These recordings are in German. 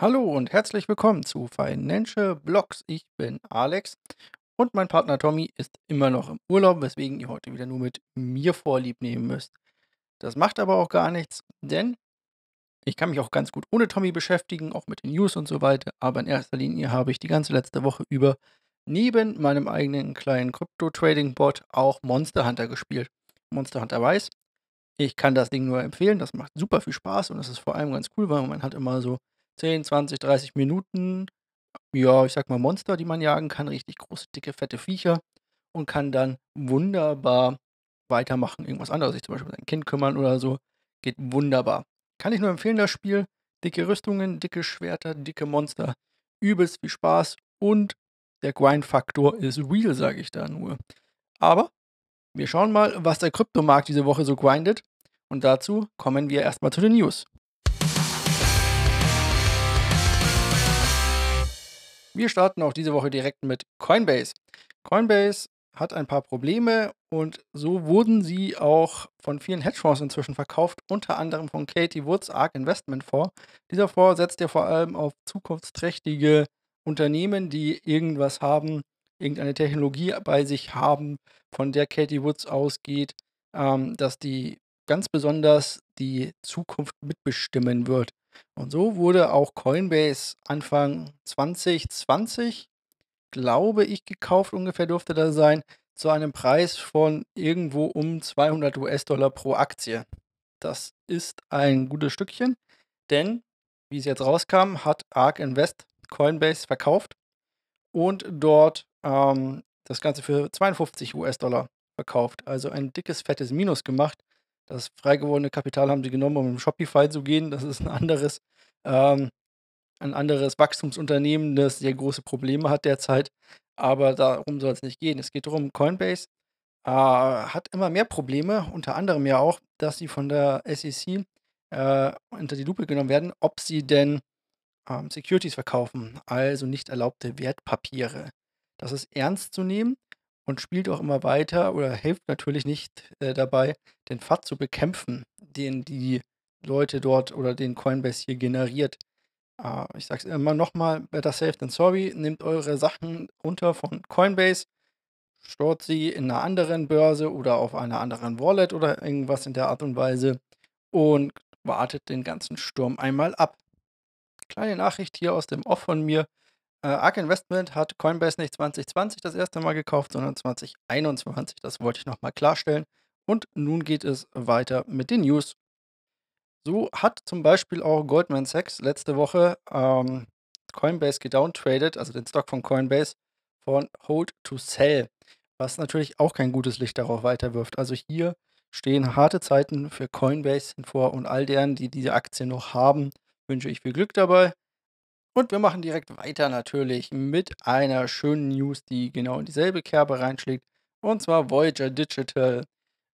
Hallo und herzlich willkommen zu Financial Blocks. Ich bin Alex und mein Partner Tommy ist immer noch im Urlaub, weswegen ihr heute wieder nur mit mir Vorlieb nehmen müsst. Das macht aber auch gar nichts, denn ich kann mich auch ganz gut ohne Tommy beschäftigen, auch mit den News und so weiter. Aber in erster Linie habe ich die ganze letzte Woche über neben meinem eigenen kleinen Crypto-Trading-Bot auch Monster Hunter gespielt. Monster Hunter weiß, ich kann das Ding nur empfehlen. Das macht super viel Spaß und das ist vor allem ganz cool, weil man hat immer so 10, 20, 30 Minuten, ja, ich sag mal Monster, die man jagen kann, richtig große, dicke, fette Viecher und kann dann wunderbar weitermachen. Irgendwas anderes, sich zum Beispiel um sein Kind kümmern oder so. Geht wunderbar. Kann ich nur empfehlen, das Spiel. Dicke Rüstungen, dicke Schwerter, dicke Monster. Übelst viel Spaß und der Grind-Faktor ist real, sage ich da nur. Aber wir schauen mal, was der Kryptomarkt diese Woche so grindet. Und dazu kommen wir erstmal zu den News. Wir starten auch diese Woche direkt mit Coinbase. Coinbase hat ein paar Probleme und so wurden sie auch von vielen Hedgefonds inzwischen verkauft, unter anderem von Katie Woods ARK Investment Fonds. Dieser Fonds setzt ja vor allem auf zukunftsträchtige Unternehmen, die irgendwas haben, irgendeine Technologie bei sich haben, von der Katie Woods ausgeht, ähm, dass die ganz besonders die Zukunft mitbestimmen wird. Und so wurde auch Coinbase Anfang 2020, glaube ich, gekauft, ungefähr dürfte das sein, zu einem Preis von irgendwo um 200 US-Dollar pro Aktie. Das ist ein gutes Stückchen, denn, wie es jetzt rauskam, hat ARK Invest Coinbase verkauft und dort ähm, das Ganze für 52 US-Dollar verkauft. Also ein dickes, fettes Minus gemacht. Das freigewordene Kapital haben sie genommen, um im Shopify zu gehen. Das ist ein anderes, ähm, ein anderes Wachstumsunternehmen, das sehr große Probleme hat derzeit. Aber darum soll es nicht gehen. Es geht darum, Coinbase äh, hat immer mehr Probleme, unter anderem ja auch, dass sie von der SEC äh, unter die Lupe genommen werden, ob sie denn ähm, Securities verkaufen, also nicht erlaubte Wertpapiere. Das ist ernst zu nehmen und spielt auch immer weiter oder hilft natürlich nicht äh, dabei, den FAT zu bekämpfen, den die Leute dort oder den Coinbase hier generiert. Äh, ich sage es immer nochmal, better safe than sorry, nehmt eure Sachen runter von Coinbase, stort sie in einer anderen Börse oder auf einer anderen Wallet oder irgendwas in der Art und Weise und wartet den ganzen Sturm einmal ab. Kleine Nachricht hier aus dem Off von mir. Äh, ARK Investment hat Coinbase nicht 2020 das erste Mal gekauft, sondern 2021. Das wollte ich nochmal klarstellen. Und nun geht es weiter mit den News. So hat zum Beispiel auch Goldman Sachs letzte Woche ähm, Coinbase gedowntradet, also den Stock von Coinbase, von Hold to Sell, was natürlich auch kein gutes Licht darauf weiterwirft. Also hier stehen harte Zeiten für Coinbase vor und all deren, die diese Aktie noch haben, wünsche ich viel Glück dabei. Und wir machen direkt weiter natürlich mit einer schönen News, die genau in dieselbe Kerbe reinschlägt. Und zwar Voyager Digital.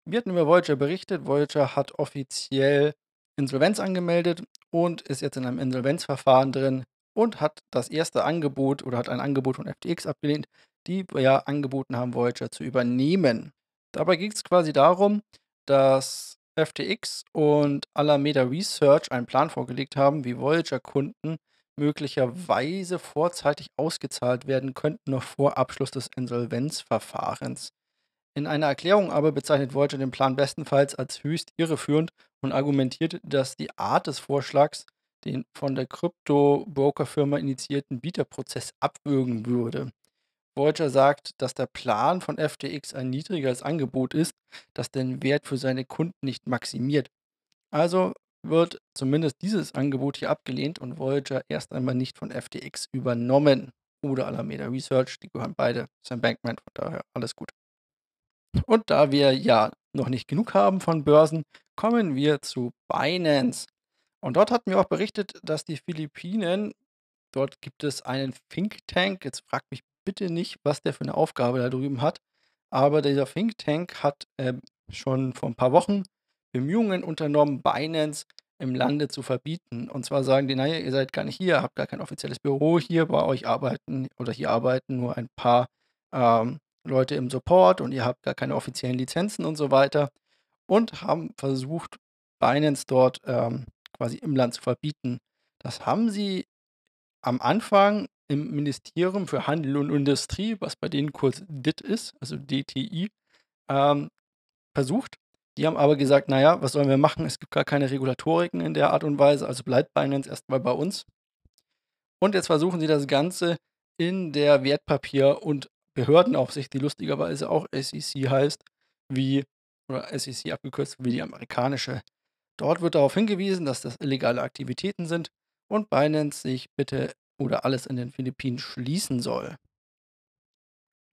Wir hatten über Voyager berichtet. Voyager hat offiziell Insolvenz angemeldet und ist jetzt in einem Insolvenzverfahren drin und hat das erste Angebot oder hat ein Angebot von FTX abgelehnt, die ja angeboten haben, Voyager zu übernehmen. Dabei ging es quasi darum, dass FTX und Alameda Research einen Plan vorgelegt haben, wie Voyager-Kunden möglicherweise vorzeitig ausgezahlt werden könnten, noch vor Abschluss des Insolvenzverfahrens. In einer Erklärung aber bezeichnet Voyager den Plan bestenfalls als höchst irreführend und argumentiert, dass die Art des Vorschlags den von der Krypto-Broker-Firma initiierten Bieterprozess abwürgen würde. Voyager sagt, dass der Plan von FTX ein niedrigeres Angebot ist, das den Wert für seine Kunden nicht maximiert. Also wird zumindest dieses Angebot hier abgelehnt und Voyager erst einmal nicht von FTX übernommen. Oder Alameda Research, die gehören beide Sam Bankman, von daher alles gut. Und da wir ja noch nicht genug haben von Börsen, kommen wir zu Binance. Und dort hatten wir auch berichtet, dass die Philippinen, dort gibt es einen Think Tank, jetzt fragt mich bitte nicht, was der für eine Aufgabe da drüben hat, aber dieser Think Tank hat äh, schon vor ein paar Wochen Bemühungen unternommen, Binance im Lande zu verbieten. Und zwar sagen die, naja, ihr seid gar nicht hier, habt gar kein offizielles Büro hier, bei euch arbeiten oder hier arbeiten nur ein paar ähm, Leute im Support und ihr habt gar keine offiziellen Lizenzen und so weiter. Und haben versucht, Binance dort ähm, quasi im Land zu verbieten. Das haben sie am Anfang im Ministerium für Handel und Industrie, was bei denen kurz DIT ist, also DTI, ähm, versucht. Die haben aber gesagt: „Na ja, was sollen wir machen? Es gibt gar keine Regulatoriken in der Art und Weise, also bleibt Binance erst mal bei uns.“ Und jetzt versuchen sie das Ganze in der Wertpapier und Behördenaufsicht, die lustigerweise auch SEC heißt, wie oder SEC abgekürzt, wie die amerikanische. Dort wird darauf hingewiesen, dass das illegale Aktivitäten sind und Binance sich bitte oder alles in den Philippinen schließen soll.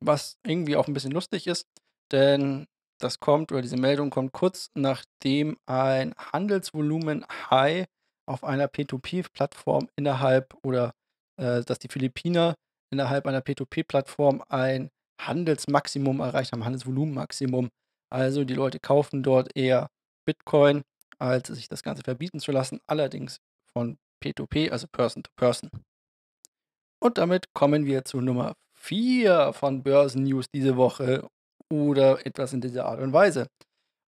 Was irgendwie auch 'n bisschen lustig ist, denn das kommt oder diese Meldung kommt kurz nachdem ein Handelsvolumen-High auf einer P2P-Plattform innerhalb oder, äh, dass die Philippiner innerhalb einer P2P-Plattform ein Handelsmaximum erreicht haben, Handelsvolumenmaximum. Also, die Leute kaufen dort eher Bitcoin, als sich das Ganze verbieten zu lassen, allerdings von P2P, also Person to Person. Und damit kommen wir zu Nummer 4 von Börsennews diese Woche oder etwas in dieser Art und Weise.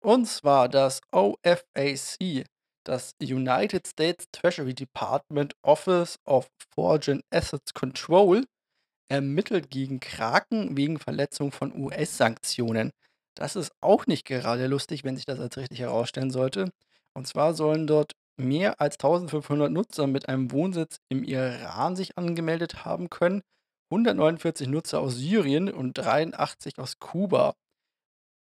Und zwar das OFAC, das United States Treasury Department Office of Foreign Assets Control, ermittelt gegen Kraken wegen Verletzung von US-Sanktionen. Das ist auch nicht gerade lustig, wenn sich das als richtig herausstellen sollte. Und zwar sollen dort mehr als 1.500 Nutzer mit einem Wohnsitz im Iran sich angemeldet haben können, 149 Nutzer aus Syrien und 83 aus Kuba.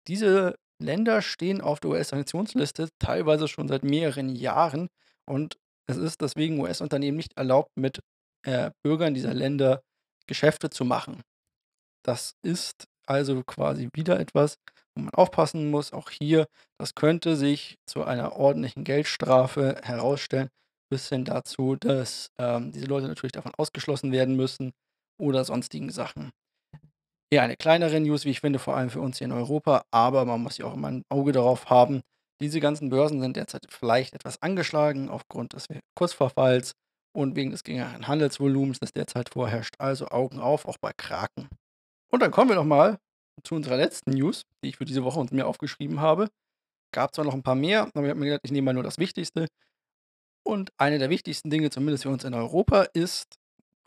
Diese Länder stehen auf der US-Sanktionsliste, teilweise schon seit mehreren Jahren und es ist deswegen US-Unternehmen nicht erlaubt, mit, äh, Bürgern dieser Länder Geschäfte zu machen. Das ist also quasi wieder etwas, wo man aufpassen muss. Auch hier, das könnte sich zu einer ordentlichen Geldstrafe herausstellen, bis hin dazu, dass, ähm, diese Leute natürlich davon ausgeschlossen werden müssen oder sonstigen Sachen. Eher eine kleinere News, wie ich finde, vor allem für uns hier in Europa, aber man muss ja auch immer 'n Auge darauf haben. Diese ganzen Börsen sind derzeit vielleicht etwas angeschlagen aufgrund des Kursverfalls und wegen des geringeren Handelsvolumens, das derzeit vorherrscht. Also Augen auf, auch bei Kraken. Und dann kommen wir noch mal zu unserer letzten News, die ich für diese Woche und mir aufgeschrieben habe. Gab zwar noch 'n paar mehr, aber ich habe mir gedacht, ich nehme mal nur das Wichtigste. Und eine der wichtigsten Dinge, zumindest für uns in Europa, ist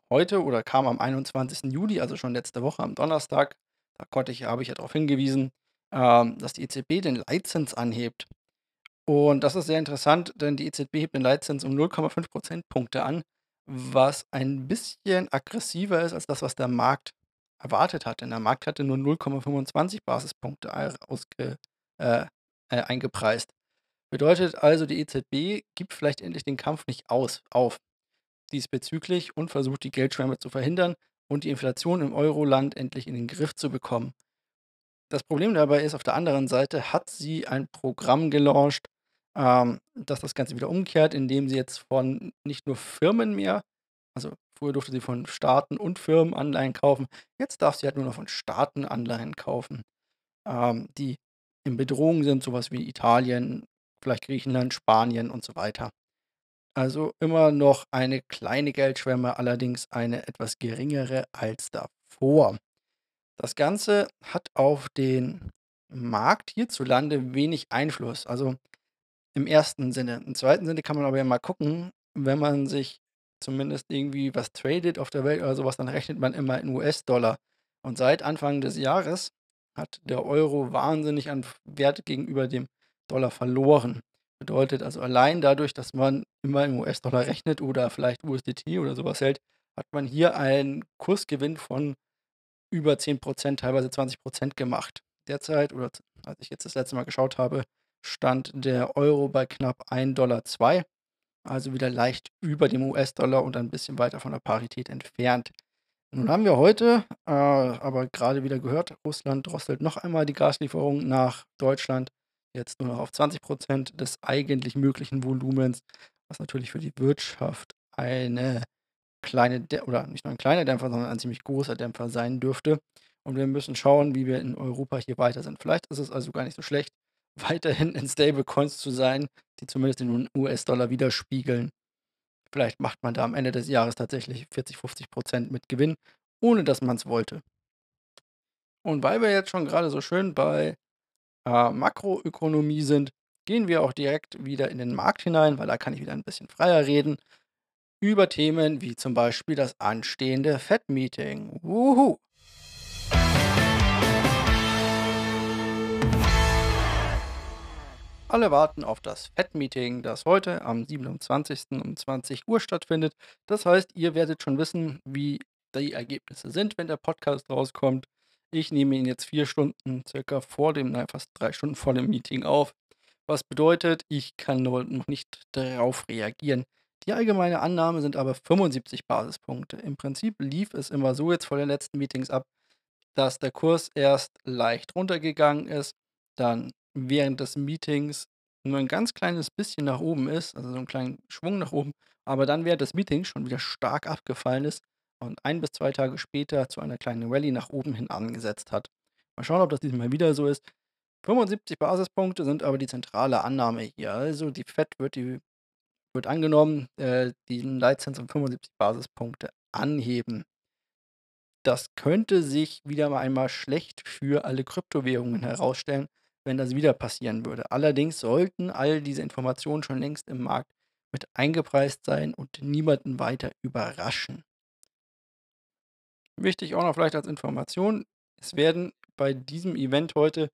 heute oder kam am 21. Juli, also schon letzte Woche am Donnerstag. Da konnte ich habe ich ja darauf hingewiesen, ähm, dass die EZB den Leitzins anhebt. Und das ist sehr interessant, denn die EZB hebt den Leitzins um 0,5 Prozentpunkte an, was ein bisschen aggressiver ist als das, was der Markt erwartet hat. Denn der Markt hatte nur 0,25 Basispunkte ausge äh, äh, eingepreist. Bedeutet also, die EZB gibt vielleicht endlich den Kampf nicht aus auf diesbezüglich und versucht, die Geldschwemme zu verhindern und die Inflation im Euroland endlich in den Griff zu bekommen. Das Problem dabei ist, auf der anderen Seite hat sie ein Programm gelauncht, ähm, das das Ganze wieder umkehrt, indem sie jetzt von nicht nur Firmen mehr also früher durfte sie von Staaten und Firmen Anleihen kaufen, jetzt darf sie halt nur noch von Staaten Anleihen kaufen, ähm, die in Bedrohung sind, so was wie Italien, vielleicht Griechenland, Spanien und so weiter. Also immer noch eine kleine Geldschwemme, allerdings eine etwas geringere als davor. Das Ganze hat auf den Markt hierzulande wenig Einfluss, also im ersten Sinne. Im zweiten Sinne kann man aber ja mal gucken, wenn man sich zumindest irgendwie was tradet auf der Welt oder so was, dann rechnet man immer in US-Dollar. Und seit Anfang des Jahres hat der Euro wahnsinnig an Wert gegenüber dem Dollar verloren. Bedeutet also allein dadurch, dass man immer in US-Dollar rechnet oder vielleicht USDT oder so was hält, hat man hier einen Kursgewinn von über 10 %, teilweise 20 % gemacht. Derzeit oder als ich jetzt das letzte Mal geschaut habe, stand der Euro bei knapp 1,02 $, also wieder leicht über dem US-Dollar und ein bisschen weiter von der Parität entfernt. Nun haben wir heute, äh, aber grade wieder gehört, Russland drosselt noch einmal die Gaslieferungen nach Deutschland, jetzt nur noch auf 20 % des eigentlich möglichen Volumens, was natürlich für die Wirtschaft eine kleine Dä oder nicht nur ein kleiner Dämpfer, sondern ein ziemlich großer Dämpfer sein dürfte. Und wir müssen schauen, wie wir in Europa hier weiter sind. Vielleicht ist es also gar nicht so schlecht, weiterhin in Stablecoins zu sein, die zumindest den US-Dollar widerspiegeln. Vielleicht macht man da am Ende des Jahres tatsächlich 40, 50 % mit Gewinn, ohne dass man's wollte. Und weil wir jetzt schon grade so schön bei, äh, Makroökonomie sind, gehen wir auch direkt wieder in den Markt hinein, weil da kann ich wieder 'n bisschen freier reden. über Themen wie zum Beispiel das anstehende Fed-Meeting. Wuhu! Alle warten auf das Fed-Meeting, das heute am 27. um 20 Uhr stattfindet. Das heißt, ihr werdet schon wissen, wie die Ergebnisse sind, wenn der Podcast rauskommt. Ich nehme ihn jetzt vier Stunden circa vor dem, nein, fast drei Stunden vor dem Meeting auf. Was bedeutet, ich kann noch nicht darauf reagieren. Die allgemeine Annahme sind aber 75 Basispunkte. Im Prinzip lief es immer so jetzt vor den letzten Meetings ab, dass der Kurs erst leicht runtergegangen ist, dann während des Meetings nur ein ganz kleines bisschen nach oben ist, also so einen kleinen Schwung nach oben, aber dann während des Meetings schon wieder stark abgefallen ist und ein bis zwei Tage später zu einer kleinen Rallye nach oben hin angesetzt hat. Mal schauen, ob das diesmal wieder so ist. 75 Basispunkte sind aber die zentrale Annahme hier. Also die Fed wird, die, wird angenommen, äh, den Leitzins um 75 Basispunkte anheben. Das könnte sich wieder mal einmal schlecht für alle Kryptowährungen herausstellen, wenn das wieder passieren würde. Allerdings sollten all diese Informationen schon längst im Markt mit eingepreist sein und niemanden weiter überraschen. Wichtig auch noch vielleicht als Information, es werden bei diesem Event heute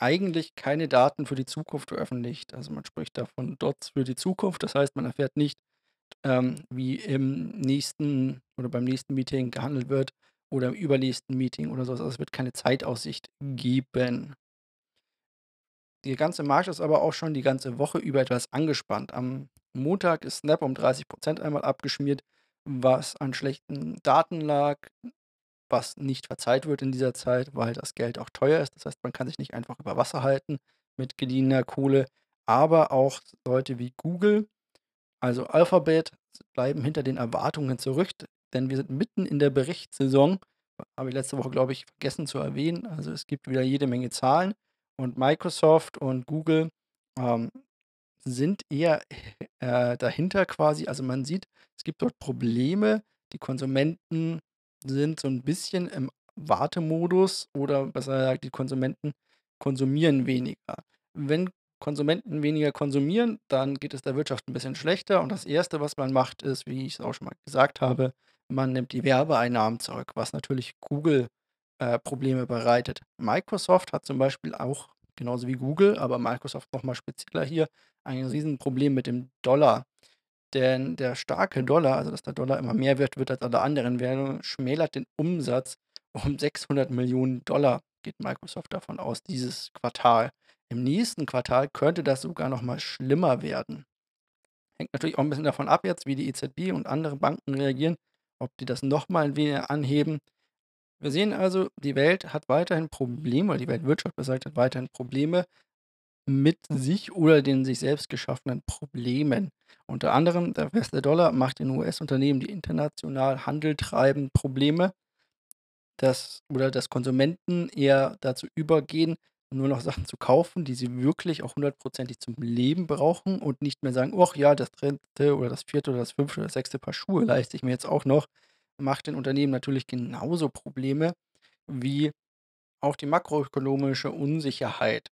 eigentlich keine Daten für die Zukunft veröffentlicht. Also man spricht da von Dots für die Zukunft. Das heißt, man erfährt nicht, ähm, wie im nächsten oder beim nächsten Meeting gehandelt wird oder im übernächsten Meeting oder so. Also es wird keine Zeitaussicht geben. Der ganze Markt ist aber auch schon die ganze Woche über etwas angespannt. Am Montag ist Snap um 30% einmal abgeschmiert, was an schlechten Daten lag, was nicht verzeiht wird in dieser Zeit, weil das Geld auch teuer ist. Das heißt, man kann sich nicht einfach über Wasser halten mit gediener Kohle. Aber auch Leute wie Google, also Alphabet, bleiben hinter den Erwartungen zurück, denn wir sind mitten in der Berichtssaison. Habe ich letzte Woche, glaube ich, vergessen zu erwähnen. Also es gibt wieder jede Menge Zahlen und Microsoft und Google ähm, sind eher äh, dahinter quasi. Also man sieht, es gibt dort Probleme. Die Konsumenten sind so ein bisschen im Wartemodus oder besser gesagt, die Konsumenten konsumieren weniger. Wenn Konsumenten weniger konsumieren, dann geht es der Wirtschaft ein bisschen schlechter. Und das Erste, was man macht, ist, wie ich es auch schon mal gesagt habe, man nimmt die Werbeeinnahmen zurück, was natürlich Google äh, Probleme bereitet. Microsoft hat zum Beispiel auch, genauso wie Google, aber Microsoft nochmal spezieller hier, ein Riesenproblem mit dem Dollar. Denn der starke Dollar, also dass der Dollar immer mehr wert wird als alle anderen Währungen, schmälert den Umsatz um 600 Millionen Dollar, geht Microsoft davon aus, dieses Quartal. Im nächsten Quartal könnte das sogar noch mal schlimmer werden. Hängt natürlich auch ein bisschen davon ab jetzt, wie die EZB und andere Banken reagieren, ob die das noch mal ein wenig anheben. Wir sehen also, die Welt hat weiterhin Probleme, oder die Weltwirtschaft besagt hat weiterhin Probleme mit sich oder den sich selbst geschaffenen Problemen. Unter anderem der feste Dollar macht den US-Unternehmen, die international Handel treiben, Probleme, dass oder dass Konsumenten eher dazu übergehen, nur noch Sachen zu kaufen, die sie wirklich auch hundertprozentig zum Leben brauchen und nicht mehr sagen: „Och ja, das dritte oder das vierte oder das fünfte oder das sechste Paar Schuhe leiste ich mir jetzt auch noch.“ Macht den Unternehmen natürlich genauso Probleme wie auch die makroökonomische Unsicherheit.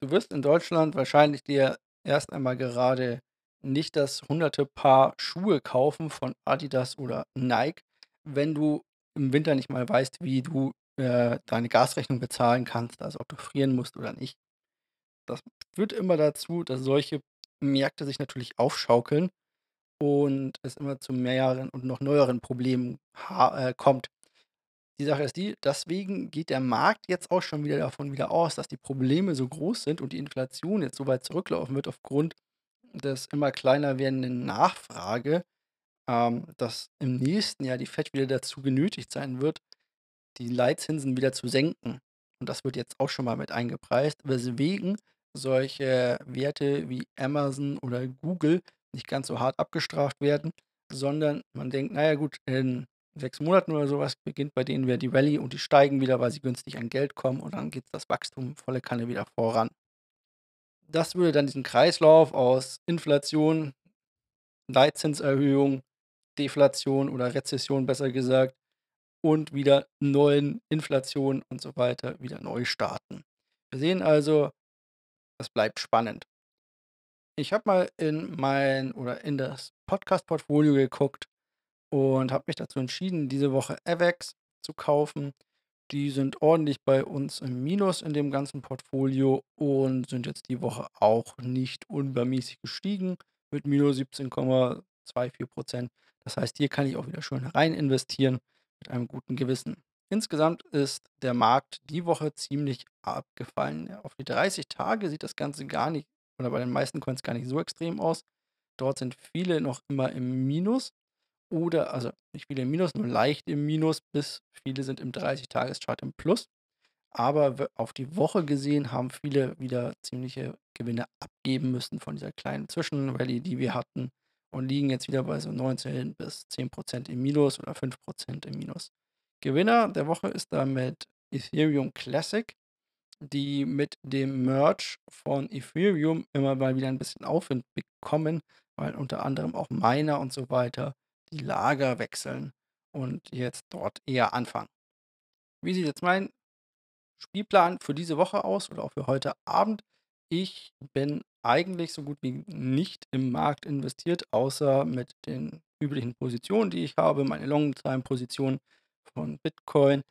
Du wirst in Deutschland wahrscheinlich dir erst einmal gerade nicht das hunderte Paar Schuhe kaufen von Adidas oder Nike, wenn du im Winter nicht mal weißt, wie du, äh, deine Gasrechnung bezahlen kannst, also ob du frieren musst oder nicht. Das führt immer dazu, dass solche Märkte sich natürlich aufschaukeln und es immer zu mehreren und noch neueren Problemen äh, kommt. Die Sache ist die, deswegen geht der Markt jetzt auch schon wieder davon wieder aus, dass die Probleme so groß sind und die Inflation jetzt so weit zurücklaufen wird aufgrund des immer kleiner werdenden Nachfrage, ähm, dass im nächsten Jahr die Fed wieder dazu genötigt sein wird, die Leitzinsen wieder zu senken. Und das wird jetzt auch schon mal mit eingepreist, weswegen solche Werte wie Amazon oder Google nicht ganz so hart abgestraft werden, sondern man denkt, naja gut, in sechs Monaten oder sowas beginnt bei denen wieder die Rallye und die steigen wieder, weil sie günstig an Geld kommen und dann geht das Wachstum volle Kanne wieder voran. Das würde dann diesen Kreislauf aus Inflation, Leitzinserhöhung, Deflation oder Rezession besser gesagt und wieder neuen Inflation und so weiter wieder neu starten. Wir sehen also, es bleibt spannend. Ich habe mal in mein oder in das Podcast-Portfolio geguckt und habe mich dazu entschieden, diese Woche Avex zu kaufen. Die sind ordentlich bei uns im Minus in dem ganzen Portfolio und sind jetzt die Woche auch nicht unübermäßig gestiegen mit minus 17,24%. Das heißt, hier kann ich auch wieder schön rein investieren mit einem guten Gewissen. Insgesamt ist der Markt die Woche ziemlich abgefallen. Auf die 30 Tage sieht das Ganze gar nicht oder bei den meisten Coins gar nicht so extrem aus. Dort sind viele noch immer im Minus oder also nicht viele im Minus, nur leicht im Minus, bis viele sind im 30-Tages-Chart im Plus. Aber auf die Woche gesehen haben viele wieder ziemliche Gewinne abgeben müssen von dieser kleinen Zwischenrallye, die wir hatten und liegen jetzt wieder bei so 19 bis 10% im Minus oder 5% im Minus. Gewinner der Woche ist damit Ethereum Classic, die mit dem Merge von Ethereum immer mal wieder ein bisschen Aufwind bekommen, weil unter anderem auch Miner und so weiter die Lager wechseln und jetzt dort eher anfangen. Wie sieht jetzt mein Spielplan für diese Woche aus oder auch für heute Abend? Ich bin eigentlich so gut wie nicht im Markt investiert, außer mit den üblichen Positionen, die ich habe, meine Long-Time-Position von Bitcoin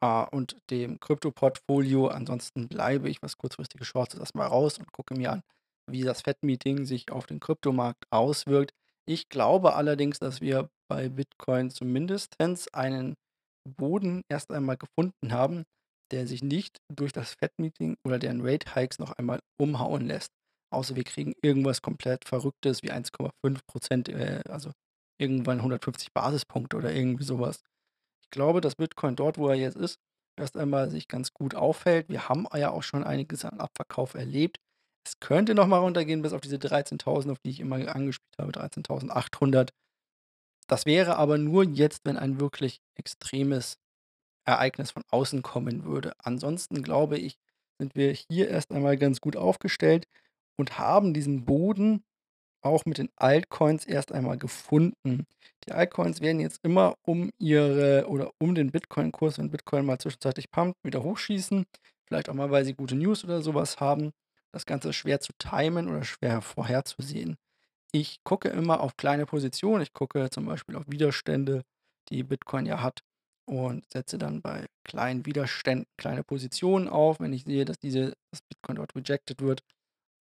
äh, und dem Krypto-Portfolio. Ansonsten bleibe ich, was kurzfristige Shorts ist, erstmal raus und gucke mir an, wie das Fed-Meeting sich auf den Kryptomarkt auswirkt. Ich glaube allerdings, dass wir bei Bitcoin zumindest einen Boden erst einmal gefunden haben, der sich nicht durch das Fed-Meeting oder deren Rate-Hikes noch einmal umhauen lässt. Außer wir kriegen irgendwas komplett Verrücktes wie 1,5%, äh, also irgendwann 150 Basispunkte oder irgendwie sowas. Ich glaube, dass Bitcoin dort, wo er jetzt ist, erst einmal sich ganz gut aufhält. Wir haben ja auch schon einiges an Abverkauf erlebt. Es könnte noch mal runtergehen bis auf diese 13.000, auf die ich immer angespielt habe, 13.800. Das wäre aber nur jetzt, wenn ein wirklich extremes Ereignis von außen kommen würde. Ansonsten glaube ich, sind wir hier erst einmal ganz gut aufgestellt und haben diesen Boden auch mit den Altcoins erst einmal gefunden. Die Altcoins werden jetzt immer um ihre oder um den Bitcoin-Kurs, wenn Bitcoin mal zwischenzeitlich pumpt, wieder hochschießen. Vielleicht auch mal, weil sie gute News oder sowas haben. Das Ganze ist schwer zu timen oder schwer vorherzusehen. Ich gucke immer auf kleine Positionen. Ich gucke zum Beispiel auf Widerstände, die Bitcoin ja hat und setze dann bei kleinen Widerständen kleine Positionen auf, wenn ich sehe, dass diese dass Bitcoin dort rejected wird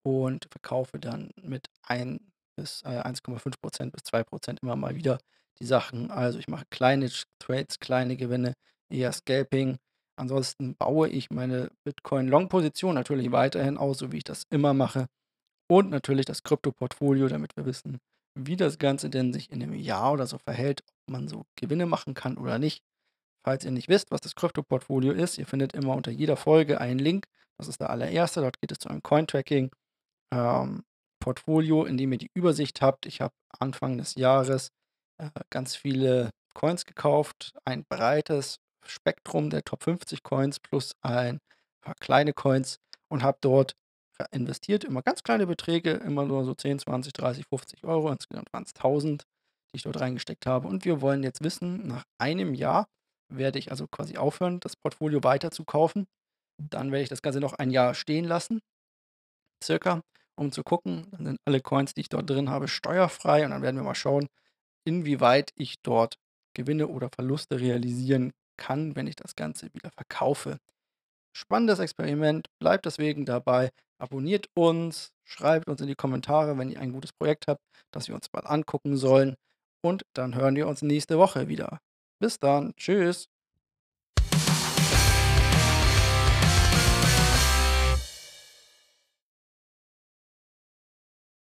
und verkaufe dann mit 1 bis, äh, 1,5% bis 2% immer mal wieder die Sachen. Also, ich mache kleine Trades, kleine Gewinne, eher Scalping. Ansonsten baue ich meine Bitcoin-Long-Position natürlich weiterhin aus, so wie ich das immer mache. Und natürlich das Krypto-Portfolio, damit wir wissen, wie das Ganze denn sich in 'nem Jahr oder so verhält, ob man so Gewinne machen kann oder nicht. Falls ihr nicht wisst, was das Krypto-Portfolio ist, ihr findet immer unter jeder Folge einen Link. Das ist der allererste. Dort geht es zu einem Cointracking, ähm, Portfolio, in dem ihr die Übersicht habt. Ich habe Anfang des Jahres, äh, ganz viele Coins gekauft, ein breites Spektrum der Top 50 Coins plus ein paar kleine Coins und habe dort investiert, immer ganz kleine Beträge, immer nur so 10, 20, 30, 50 Euro. Insgesamt waren es 1.000, die ich dort reingesteckt habe. Und wir wollen jetzt wissen, nach einem Jahr werde ich also quasi aufhören, das Portfolio weiter zu kaufen. Dann werde ich das Ganze noch ein Jahr stehen lassen, circa, um zu gucken. Dann sind alle Coins, die ich dort drin habe, steuerfrei und dann werden wir mal schauen, inwieweit ich dort Gewinne oder Verluste realisieren kann, wenn ich das Ganze wieder verkaufe. Spannendes Experiment, bleibt deswegen dabei, abonniert uns, schreibt uns in die Kommentare, wenn ihr ein gutes Projekt habt, das wir uns mal angucken sollen und dann hören wir uns nächste Woche wieder. Bis dann, tschüss.